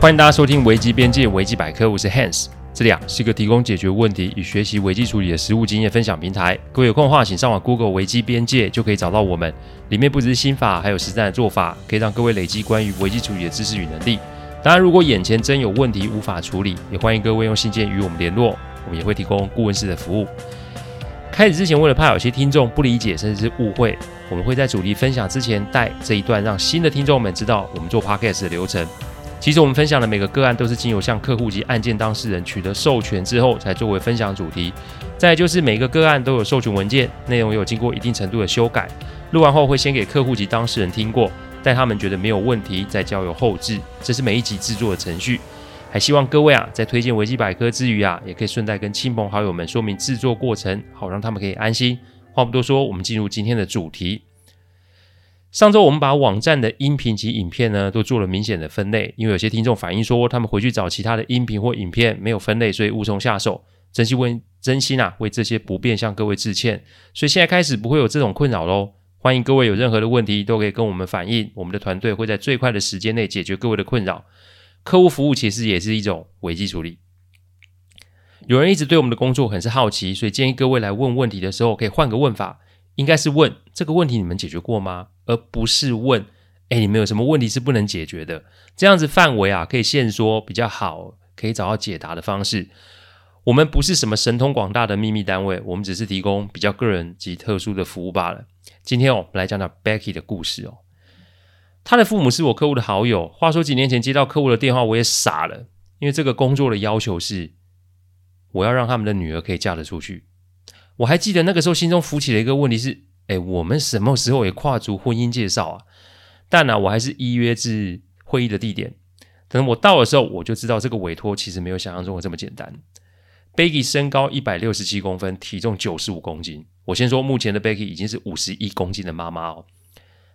欢迎大家收听危机边界危机百科，我是 Hans，这里啊是一个提供解决问题与学习危机处理的实务经验分享平台。各位有空的话，请上网 Google 危机边界就可以找到我们，里面不只是心法，还有实战的做法，可以让各位累积关于危机处理的知识与能力。当然，如果眼前真有问题无法处理，也欢迎各位用信件与我们联络，我们也会提供顾问式的服务。开始之前，为了怕有些听众不理解甚至是误会，我们会在主题分享之前带这一段，让新的听众们知道我们做 Podcast 的流程。其实我们分享的每个个案都是经由向客户及案件当事人取得授权之后，才作为分享主题。再就是每个个案都有授权文件，内容也有经过一定程度的修改。录完后会先给客户及当事人听过，待他们觉得没有问题，再交由后置。这是每一集制作的程序。还希望各位啊，在推荐维基百科之余啊，也可以顺带跟亲朋好友们说明制作过程，好让他们可以安心。话不多说，我们进入今天的主题。上周我们把网站的音频及影片呢都做了明显的分类，因为有些听众反映说他们回去找其他的音频或影片没有分类，所以无从下手。真心为真心啊，为这些不便向各位致歉。所以现在开始不会有这种困扰喽。欢迎各位有任何的问题都可以跟我们反映，我们的团队会在最快的时间内解决各位的困扰。客户服务其实也是一种危机处理。有人一直对我们的工作很是好奇，所以建议各位来问问题的时候可以换个问法。应该是问这个问题你们解决过吗？而不是问，哎，你们有什么问题是不能解决的？这样子范围啊，可以限缩比较好，可以找到解答的方式。我们不是什么神通广大的秘密单位，我们只是提供比较个人及特殊的服务罢了。今天哦，我们来讲讲 Becky 的故事哦。他的父母是我客户的好友。话说几年前接到客户的电话，我也傻了，因为这个工作的要求是，我要让他们的女儿可以嫁得出去。我还记得那个时候，心中浮起了一个问题是：哎，我们什么时候也跨足婚姻介绍啊？但呢、我还是依约至会议的地点。等我到的时候，我就知道这个委托其实没有想象中的这么简单。Becky 身高一百六十七公分，体重九十五公斤。我先说，目前的 Becky 已经是五十一公斤的妈妈哦。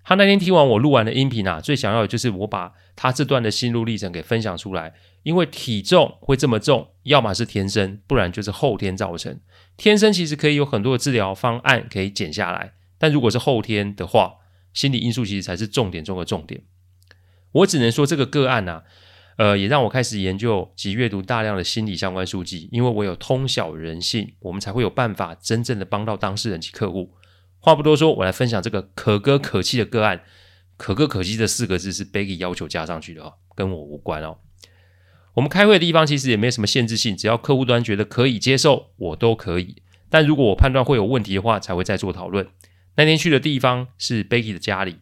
他那天听完我录完的音频啊，最想要的就是我把他这段的心路历程给分享出来。因为体重会这么重，要么是天生，不然就是后天造成。天生其实可以有很多的治疗方案可以减下来，但如果是后天的话，心理因素其实才是重点中的重点。我只能说这个个案啊，呃，也让我开始研究及阅读大量的心理相关书籍，因为我有通晓人性，我们才会有办法真正的帮到当事人及客户。话不多说，我来分享这个可歌可泣的个案。可歌可泣这四个字是 Becky 要求加上去的哦，跟我无关哦。我们开会的地方其实也没什么限制性，只要客户端觉得可以接受，我都可以。但如果我判断会有问题的话，才会再做讨论。那天去的地方是 Becky 的家里，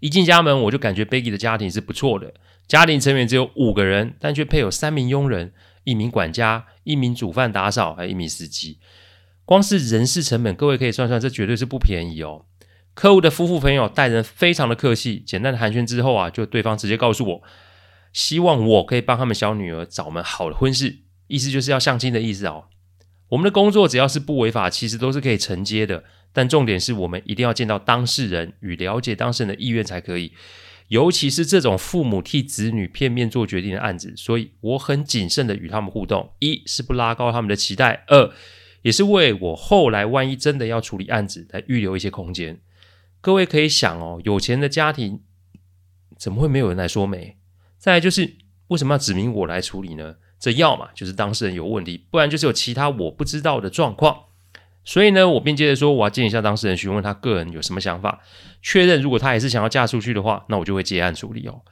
一进家门我就感觉 Becky 的家庭是不错的，家庭成员只有五个人，但却配有三名佣人、一名管家、一名煮饭打扫，还有一名司机。光是人事成本，各位可以算算，这绝对是不便宜哦。客户的夫妇朋友待人非常的客气，简单的寒暄之后啊，就对方直接告诉我。希望我可以帮他们小女儿找门好的婚事，意思就是要相亲的意思哦。我们的工作只要是不违法，其实都是可以承接的。但重点是我们一定要见到当事人与了解当事人的意愿才可以，尤其是这种父母替子女片面做决定的案子。所以我很谨慎的与他们互动，一是不拉高他们的期待，二也是为我后来万一真的要处理案子来预留一些空间。各位可以想哦，有钱的家庭怎么会没有人来说媒？再就是为什么要指明我来处理呢？这要么就是当事人有问题，不然就是有其他我不知道的状况。所以呢，我便接着说，我要见一下当事人，询问他个人有什么想法，确认如果他还是想要嫁出去的话，那我就会结案处理哦。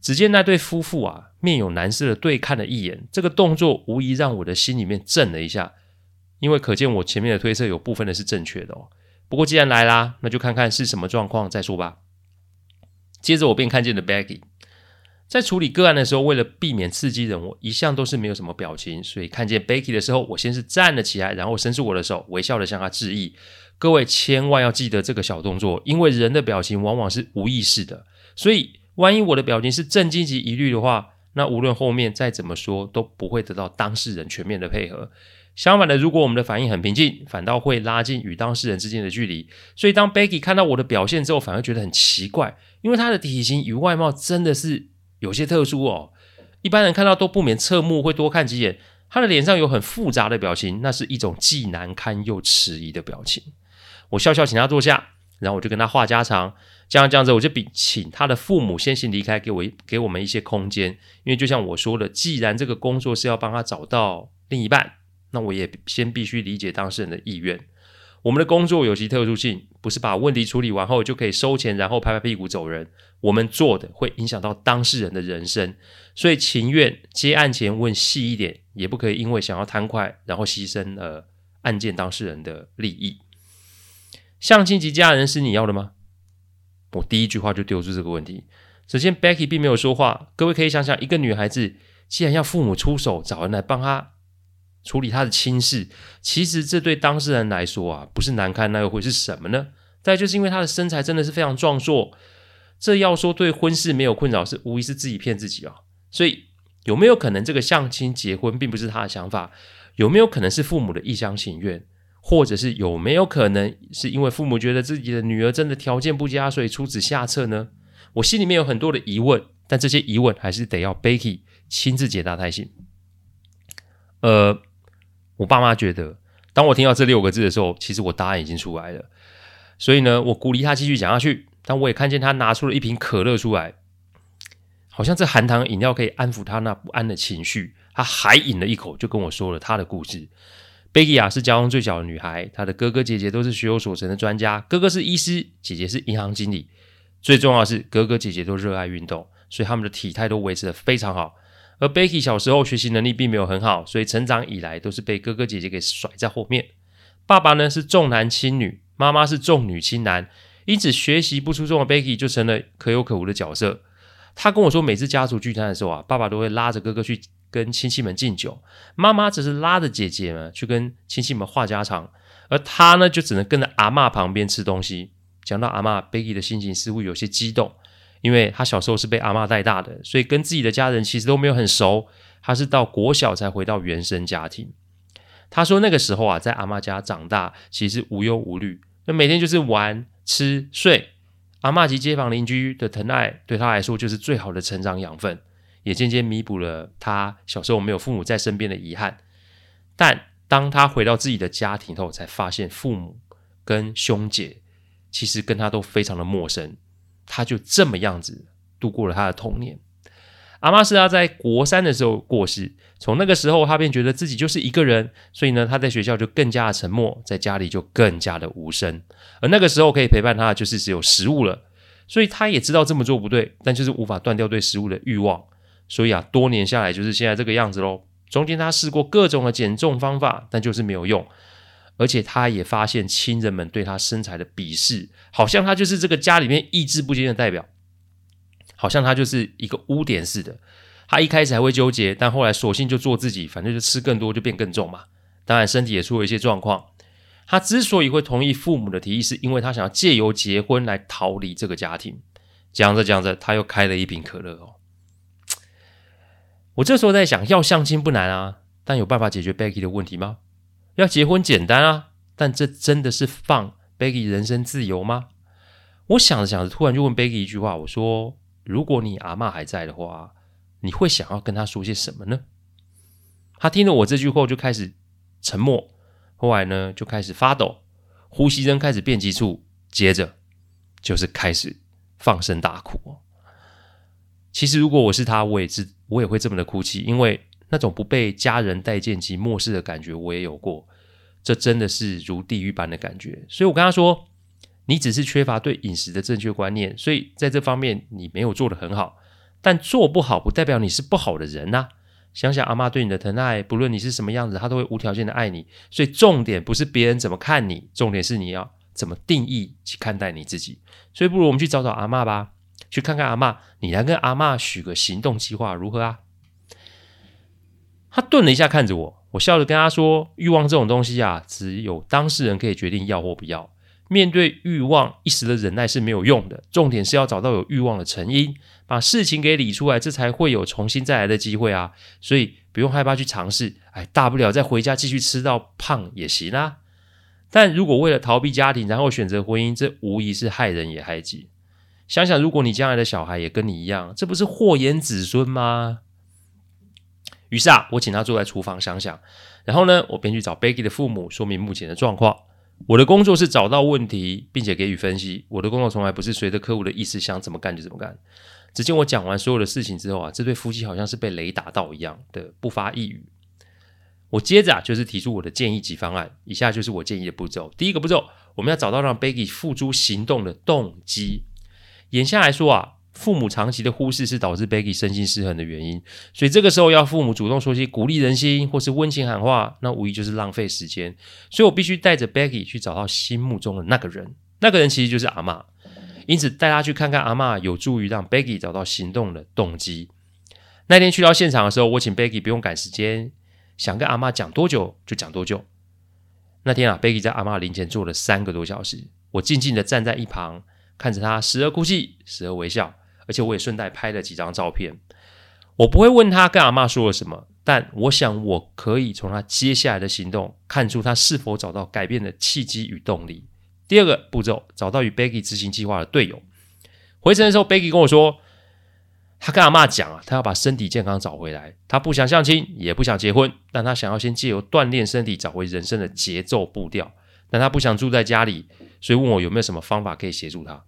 只见那对夫妇啊，面有难色的对看了一眼，这个动作无疑让我的心里面震了一下，因为可见我前面的推测有部分的是正确的哦。不过既然来啦，那就看看是什么状况再说吧。接着我便看见了 Becky。在处理个案的时候，为了避免刺激人，我一向都是没有什么表情。所以看见 Becky 的时候，我先是站了起来，然后伸出我的手，微笑的向她致意。各位千万要记得这个小动作，因为人的表情往往是无意识的。所以万一我的表情是震惊及疑虑的话，那无论后面再怎么说，都不会得到当事人全面的配合。相反的，如果我们的反应很平静，反倒会拉近与当事人之间的距离。所以当 Becky 看到我的表现之后，反而觉得很奇怪，因为她的体型与外貌真的是。有些特殊哦，一般人看到都不免侧目，会多看几眼。他的脸上有很复杂的表情，那是一种既难堪又迟疑的表情。我笑笑请他坐下，然后我就跟他话家常，这样这样子，我就比请他的父母先行离开，给我一给我们一些空间。因为就像我说的，既然这个工作是要帮他找到另一半，那我也先必须理解当事人的意愿。我们的工作有其特殊性，不是把问题处理完后就可以收钱，然后拍拍屁股走人。我们做的会影响到当事人的人生，所以情愿接案前问细一点，也不可以因为想要贪快，然后牺牲了案件当事人的利益。相亲及家人是你要的吗？我第一句话就丢出这个问题。首先，Becky 并没有说话。各位可以想想，一个女孩子既然要父母出手找人来帮她处理他的亲事，其实这对当事人来说啊，不是难堪，那又会是什么呢？再就是因为他的身材真的是非常壮硕，这要说对婚事没有困扰，是无疑是自己骗自己啊。所以有没有可能这个相亲结婚并不是他的想法？有没有可能是父母的一厢情愿？或者是有没有可能是因为父母觉得自己的女儿真的条件不佳，所以出此下策呢？我心里面有很多的疑问，但这些疑问还是得要 Becky 亲自解答才行。呃，我爸妈觉得，当我听到这六个字的时候，其实我答案已经出来了。所以呢，我鼓励他继续讲下去。但我也看见他拿出了一瓶可乐出来，好像这含糖饮料可以安抚他那不安的情绪。他还饮了一口，就跟我说了他的故事。贝吉亚是家中最小的女孩，她的哥哥姐姐都是学有所成的专家。哥哥是医师，姐姐是银行经理。最重要的是，哥哥姐姐都热爱运动，所以他们的体态都维持得非常好。而 Becky 小时候学习能力并没有很好，所以成长以来都是被哥哥姐姐给甩在后面。爸爸呢是重男轻女，妈妈是重女轻男，因此学习不出众的 Becky 就成了可有可无的角色。他跟我说，每次家族聚餐的时候啊，爸爸都会拉着哥哥去。跟亲戚们敬酒，妈妈只是拉着姐姐们去跟亲戚们话家常，而他呢，就只能跟着阿嬷旁边吃东西。讲到阿嬷，Becky 的心情似乎有些激动，因为他小时候是被阿嬷带大的，所以跟自己的家人其实都没有很熟。他是到国小才回到原生家庭。他说那个时候啊，在阿嬷家长大，其实无忧无虑，那每天就是玩、吃、睡。阿嬷及街坊邻居的疼爱，对他来说就是最好的成长养分。也渐渐弥补了他小时候没有父母在身边的遗憾，但当他回到自己的家庭后，才发现父母跟兄姐其实跟他都非常的陌生。他就这么样子度过了他的童年。阿玛斯他在国三的时候过世，从那个时候他便觉得自己就是一个人，所以呢，他在学校就更加的沉默，在家里就更加的无声。而那个时候可以陪伴他的就是只有食物了，所以他也知道这么做不对，但就是无法断掉对食物的欲望。所以啊，多年下来就是现在这个样子喽。中间他试过各种的减重方法，但就是没有用。而且他也发现亲人们对他身材的鄙视，好像他就是这个家里面意志不坚的代表，好像他就是一个污点似的。他一开始还会纠结，但后来索性就做自己，反正就吃更多就变更重嘛。当然身体也出了一些状况。他之所以会同意父母的提议，是因为他想要借由结婚来逃离这个家庭。讲着讲着，他又开了一瓶可乐哦。我这时候在想，要相亲不难啊，但有办法解决 Becky 的问题吗？要结婚简单啊，但这真的是放 Becky 人身自由吗？我想着想着，突然就问 Becky 一句话，我说：“如果你阿嬷还在的话，你会想要跟她说些什么呢？”他听了我这句话，就开始沉默，后来呢，就开始发抖，呼吸声开始变急促，接着就是开始放声大哭。其实，如果我是他，我也是，我也会这么的哭泣，因为那种不被家人待见及漠视的感觉，我也有过。这真的是如地狱般的感觉。所以我跟他说：“你只是缺乏对饮食的正确观念，所以在这方面你没有做得很好。但做不好不代表你是不好的人呐。想想阿嬷对你的疼爱，不论你是什么样子，她都会无条件的爱你。所以重点不是别人怎么看你，重点是你要怎么定义去看待你自己。所以不如我们去找找阿嬷吧。”去看看阿嬷，你来跟阿嬷许个行动计划如何啊？他顿了一下，看着我，我笑着跟他说：“欲望这种东西啊，只有当事人可以决定要或不要。面对欲望，一时的忍耐是没有用的。重点是要找到有欲望的成因，把事情给理出来，这才会有重新再来的机会啊！所以不用害怕去尝试，哎，大不了再回家继续吃到胖也行啊。但如果为了逃避家庭，然后选择婚姻，这无疑是害人也害己。”想想，如果你将来的小孩也跟你一样，这不是祸延子孙吗？于是啊，我请他坐在厨房想想，然后呢，我便去找 Becky 的父母，说明目前的状况。我的工作是找到问题，并且给予分析。我的工作从来不是随着客户的意思想怎么干就怎么干。只见我讲完所有的事情之后啊，这对夫妻好像是被雷打到一样的不发一语。我接着啊，就是提出我的建议及方案。以下就是我建议的步骤。第一个步骤，我们要找到让 Becky 付诸行动的动机。眼下来说啊，父母长期的忽视是导致 Becky 身心失衡的原因。所以这个时候要父母主动说些鼓励人心或是温情喊话，那无疑就是浪费时间。所以我必须带着 Becky 去找到心目中的那个人。那个人其实就是阿嬷。因此带他去看看阿嬷，有助于让 Becky 找到行动的动机。那天去到现场的时候，我请 Becky 不用赶时间。想跟阿妈讲多久就讲多久。那天啊，Becky 在阿妈灵前坐了三个多小时，我静静的站在一旁，看着她时而哭泣，时而微笑，而且我也顺带拍了几张照片。我不会问他跟阿妈说了什么，但我想我可以从他接下来的行动看出他是否找到改变的契机与动力。第二个步骤，找到与 Becky 执行计划的队友。回程的时候，Becky 跟我说。他跟阿嬷讲啊，他要把身体健康找回来。他不想相亲，也不想结婚，但他想要先借由锻炼身体，找回人生的节奏步调。但他不想住在家里，所以问我有没有什么方法可以协助他。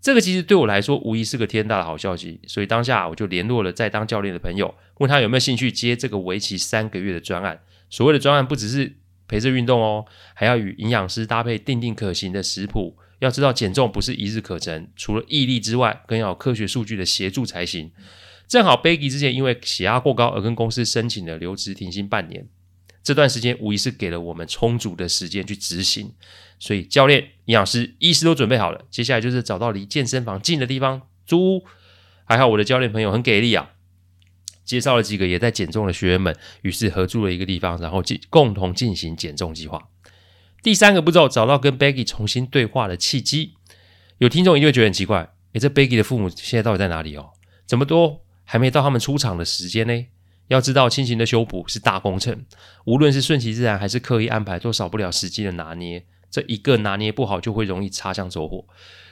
这个其实对我来说无疑是个天大的好消息。所以当下我就联络了在当教练的朋友，问他有没有兴趣接这个为期三个月的专案。所谓的专案不只是陪着运动哦，还要与营养师搭配定定可行的食谱。要知道减重不是一日可成，除了毅力之外，更要科学数据的协助才行。正好 Becky 之前因为血压过高而跟公司申请了留职停薪半年，这段时间无疑是给了我们充足的时间去执行。所以教练、营养师、医师都准备好了，接下来就是找到离健身房近的地方租屋。还好我的教练朋友很给力啊，介绍了几个也在减重的学员们，于是合租了一个地方，然后进共同进行减重计划。第三个步骤，找到跟 Becky 重新对话的契机。有听众一定会觉得很奇怪，诶，这 Becky 的父母现在到底在哪里哦？怎么都还没到他们出场的时间呢？要知道，亲情的修补是大工程，无论是顺其自然还是刻意安排，都少不了时机的拿捏。这一个拿捏不好，就会容易擦枪走火。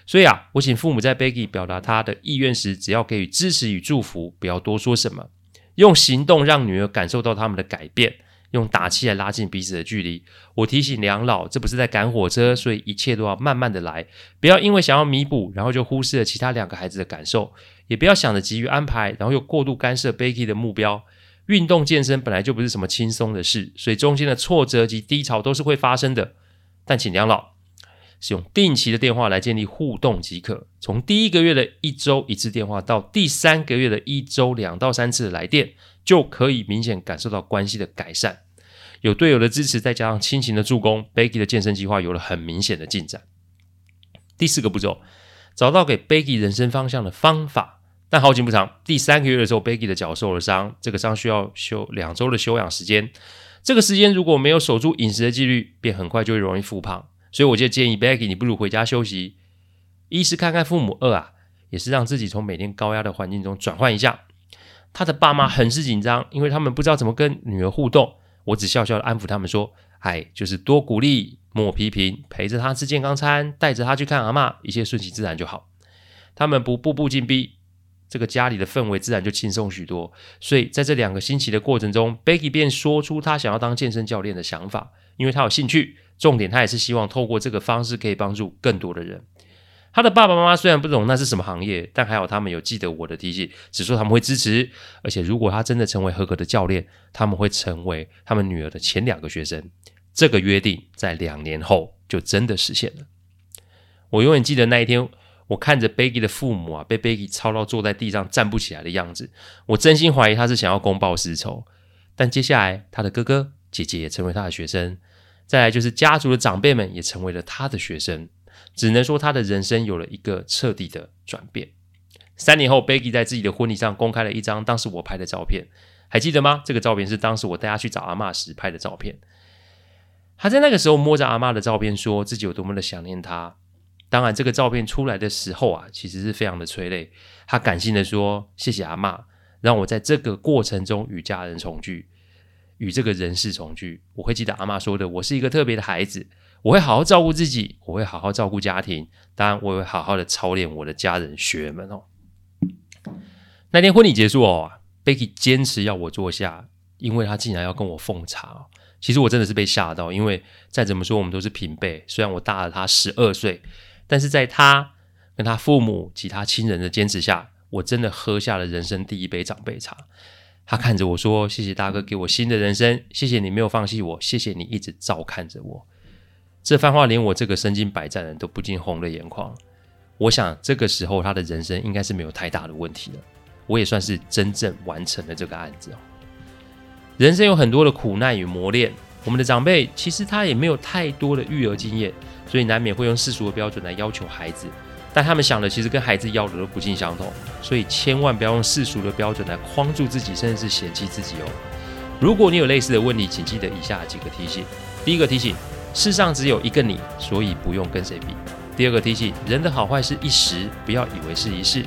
所以啊，我请父母在 Becky 表达他的意愿时，只要给予支持与祝福，不要多说什么，用行动让女儿感受到他们的改变。用打气来拉近彼此的距离。我提醒两老，这不是在赶火车，所以一切都要慢慢的来，不要因为想要弥补，然后就忽视了其他两个孩子的感受，也不要想着急于安排，然后又过度干涉 Becky 的目标。运动健身本来就不是什么轻松的事，所以中间的挫折及低潮都是会发生的。但请两老使用定期的电话来建立互动即可，从第一个月的一周一次电话到第三个月的一周两到三次的来电，就可以明显感受到关系的改善。有队友的支持，再加上亲情的助攻，Becky 的健身计划有了很明显的进展。第四个步骤，找到给 Becky 人生方向的方法。但好景不长，第三个月的时候，Becky 的脚受了伤，这个伤需要休两周的休养时间。这个时间如果没有守住饮食的纪律，便很快就会容易复胖。所以我就建议 Becky，你不如回家休息，一是看看父母二啊，也是让自己从每天高压的环境中转换一下。他的爸妈很是紧张，因为他们不知道怎么跟女儿互动。我只笑笑的安抚他们说：“哎，就是多鼓励，莫批评，陪着他吃健康餐，带着他去看阿嬷，一切顺其自然就好。他们不步步进逼，这个家里的氛围自然就轻松许多。所以在这两个星期的过程中，Becky 便说出他想要当健身教练的想法，因为他有兴趣。重点，他也是希望透过这个方式可以帮助更多的人。”他的爸爸妈妈虽然不懂那是什么行业，但还好他们有记得我的提醒，只说他们会支持。而且如果他真的成为合格的教练，他们会成为他们女儿的前两个学生。这个约定在两年后就真的实现了。我永远记得那一天，我看着 Becky 的父母啊，被 Becky 操到坐在地上站不起来的样子，我真心怀疑他是想要公报私仇。但接下来，他的哥哥姐姐也成为他的学生，再来就是家族的长辈们也成为了他的学生。只能说他的人生有了一个彻底的转变。三年后，Becky 在自己的婚礼上公开了一张当时我拍的照片，还记得吗？这个照片是当时我带他去找阿嬷时拍的照片。他在那个时候摸着阿嬷的照片，说自己有多么的想念她。当然，这个照片出来的时候啊，其实是非常的催泪。他感性的说：“谢谢阿嬷，让我在这个过程中与家人重聚，与这个人世重聚。我会记得阿嬷说的：‘我是一个特别的孩子。’”我会好好照顾自己，我会好好照顾家庭，当然我会好好的操练我的家人学们哦。那天婚礼结束哦，Becky 坚持要我坐下，因为她竟然要跟我奉茶。其实我真的是被吓到，因为再怎么说我们都是平辈，虽然我大了他十二岁，但是在他跟他父母及他亲人的坚持下，我真的喝下了人生第一杯长辈茶。他看着我说：“谢谢大哥给我新的人生，谢谢你没有放弃我，谢谢你一直照看着我。”这番话连我这个身经百战的人都不禁红了眼眶。我想这个时候他的人生应该是没有太大的问题了。我也算是真正完成了这个案子。人生有很多的苦难与磨练，我们的长辈其实他也没有太多的育儿经验，所以难免会用世俗的标准来要求孩子。但他们想的其实跟孩子要的都不尽相同，所以千万不要用世俗的标准来框住自己，甚至是嫌弃自己哦。如果你有类似的问题，请记得以下几个提醒：第一个提醒，世上只有一个你，所以不用跟谁比；第二个提醒，人的好坏是一时，不要以为是一世；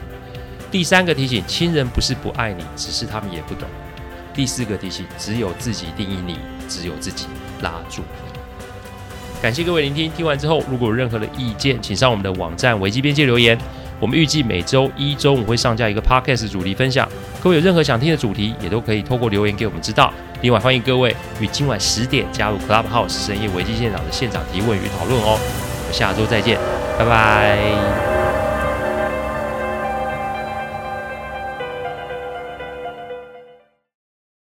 第三个提醒，亲人不是不爱你，只是他们也不懂；第四个提醒，只有自己定义你，只有自己拉住。感谢各位聆听，听完之后如果有任何的意见，请上我们的网站危机边界留言。我们预计每周一中午会上架一个 podcast 主题分享，各位有任何想听的主题，也都可以透过留言给我们知道。另外欢迎各位于今晚十点加入 Clubhouse 深夜危机现场的现场提问与讨论哦。我们下周再见，拜拜。